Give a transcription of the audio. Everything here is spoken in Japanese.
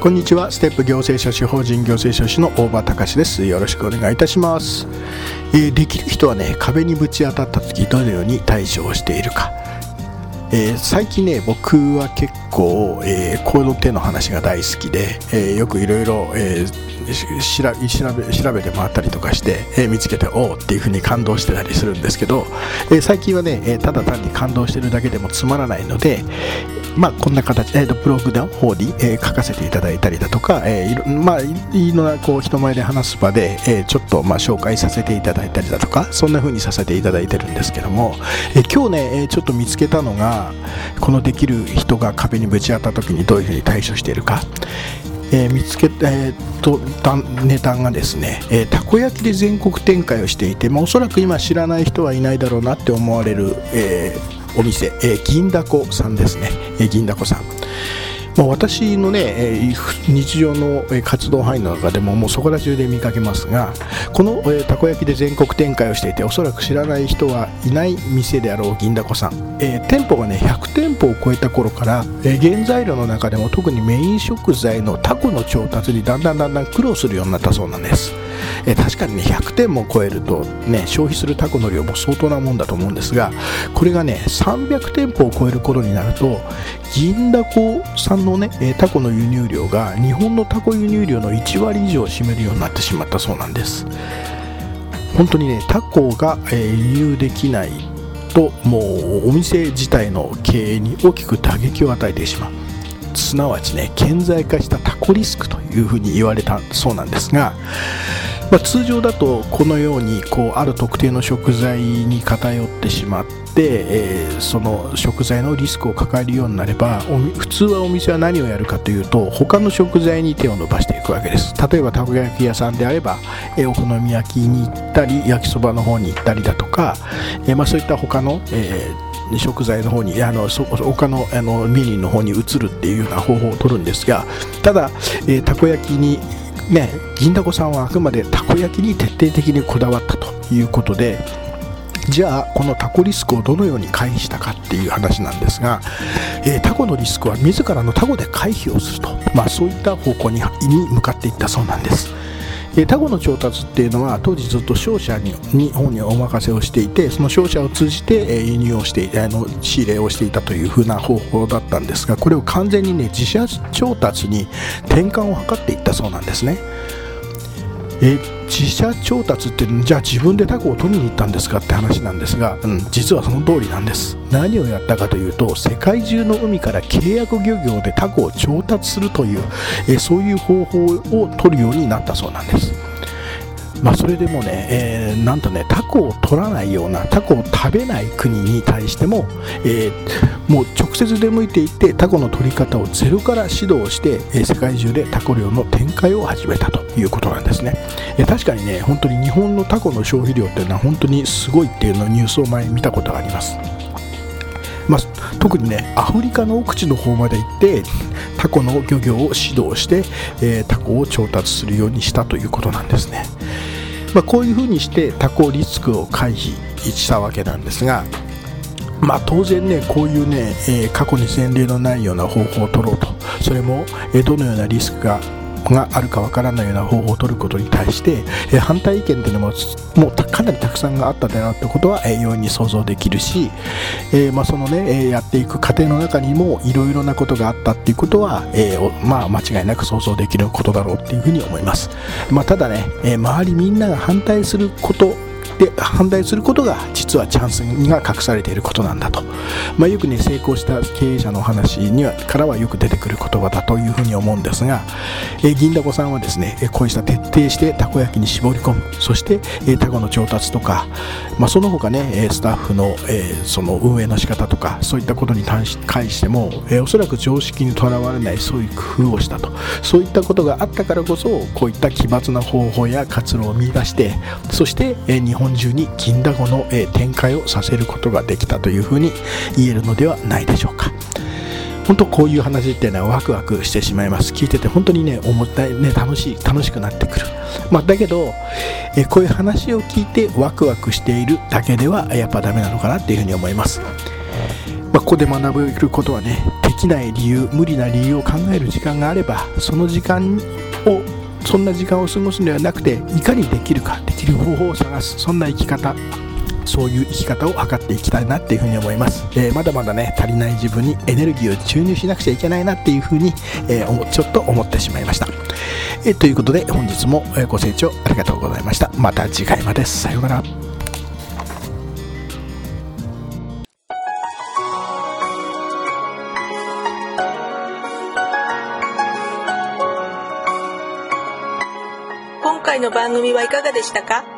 こんにちは。ステップ行政書士法人行政書士の大場隆です。よろしくお願いいたします、えー、できる人はね壁にぶち当たった時どのように対処をしているか。えー、最近ね僕は結構、えー、この手の話が大好きで、えー、よくいろいろ調べて回ったりとかして、えー、見つけておおっていうふうに感動してたりするんですけど、えー、最近はね、えー、ただ単に感動してるだけでもつまらないので、まあ、こんな形、えーと、ブログの方に、えー、書かせていただいたりだとか、えーいろまあ、いろんなこう人前で話す場で、えー、ちょっとまあ紹介させていただいたりだとかそんな風にさせていただいてるんですけども、えー、今日ね、えー、ちょっと見つけたのがこのできる人が壁にぶち当たった時にどういうふうに対処しているか、えー、見つけた、えー、とネタがですね、えー、たこ焼きで全国展開をしていて、まあ、おそらく今知らない人はいないだろうなって思われる、えーお店、えー、銀だこさんですね、えー、銀だこさん。まあ、私のね、え、日常の活動範囲の中でももうそこら中で見かけますがこの、え、たこ焼きで全国展開をしていておそらく知らない人はいない店であろう銀だこさん、えー、店舗がね100店舗を超えた頃から、え、原材料の中でも特にメイン食材のタコの調達にだんだんだんだん苦労するようになったそうなんです。え確かにね100点も超えるとね消費するタコの量も相当なもんだと思うんですがこれがね300店舗を超える頃になると銀だこ産のねえタコの輸入量が日本のタコ輸入量の1割以上を占めるようになってしまったそうなんです。本当にねタコが、え輸入できないともうお店自体の経営に大きく打撃を与えてしまう。すなわちね顕在化したタコリスクというふうに言われたそうなんですがまあ、通常だとこのようにこうある特定の食材に偏ってしまって、えー、その食材のリスクを抱えるようになれば普通はお店は何をやるかというと他の食材に手を伸ばしていくわけです。例えばたこ焼き屋さんであれば、えー、お好み焼きに行ったり焼きそばの方に行ったりだとか、えー、まあ、そういった他の、え食材の方にあの他のあのメニューの方に移るっていうような方法を取るんですがただ、えたこ焼きにね、銀だこさんはあくまでたこ焼きに徹底的にこだわったということでじゃあこのタコリスクをどのように回避したかっていう話なんですが、えー、タコのリスクは自らのタコで回避をすると、まあ、そういった方向に向かっていったそうなんです。タコの調達っていうのは当時ずっと商社に日本にお任せをしていてその商社を通じて、輸入をしてあの仕入れをしていたというふうな方法だったんですがこれを完全にね自社調達に転換を図っていったそうなんですね。え自社調達ってじゃあ自分でタコを取りに行ったんですかって話なんですが、うん、実はその通りなんです。何をやったかというと世界中の海から契約漁業でタコを調達するという、えそういう方法を取るようになったそうなんです。まあ、それでもね、えー、なんとね、タコを取らないような、タコを食べない国に対しても、えー、もう直接出向いていってタコの取り方をゼロから指導して、え、世界中でタコ漁の展開を始めたということなんですね、え、確かにね、本当に日本のタコの消費量っていうのは本当にすごいっていうのをニュースを前に見たことがあります。まあ、特にねアフリカの奥地の方まで行ってタコの漁業を指導して、えー、タコを調達するようにしたということなんですね。まあ、こういうふうにして多項リスクを回避したわけなんですが、まあ、当然ねこういうね、え、過去に前例のないような方法を取ろうと。それも、え、どのようなリスクががあるかわからないような方法を取ることに対して、え反対意見っていうのももうかなりたくさんがあったんだろうってことは、え容易に想像できるし、えまあ、そのね、えやっていく過程の中にもいろいろなことがあったっていうことは、えまあ、間違いなく想像できることだろうっていうふうに思います、まあ、ただね、え周りみんなが反対することで反対することが実はチャンスが隠されていることなんだと、まあ、よくね成功した経営者の話にはからはよく出てくる言葉だというふうに思うんですが、え銀だこさんはですねこうした徹底してたこ焼きに絞り込む。そしてえタコの調達とか、まあ、その他ねスタッフの、えその運営の仕方とかそういったことに関しても、えおそらく常識にとらわれないそういう工夫をしたと。そういったことがあったからこそこういった奇抜な方法や活路を見出してそして、え日本中に銀だこの、え展開をさせることができたというふうに言えるのではないでしょうか。本当こういう話っていうのはワクワクしてしまいます。聞いてて本当にね思ったね楽しい楽しくなってくる、まあ、だけどえこういう話を聞いてワクワクしているだけではやっぱダメなのかなっていうふうに思います、まあ、ここで学べることはねできない理由無理な理由を考える時間があればその時間をそんな時間を過ごすのではなくていかにできるかできる方法を探すそんな生き方。そういう生き方を図っていきたいなっていうふうに思います、えー、まだまだね足りない自分にエネルギーを注入しなくちゃいけないなっていうふうに、えー、ちょっと思ってしまいました、えー、ということで本日もご清聴ありがとうございました。また次回まで。さようなら。今回の番組はいかがでしたか？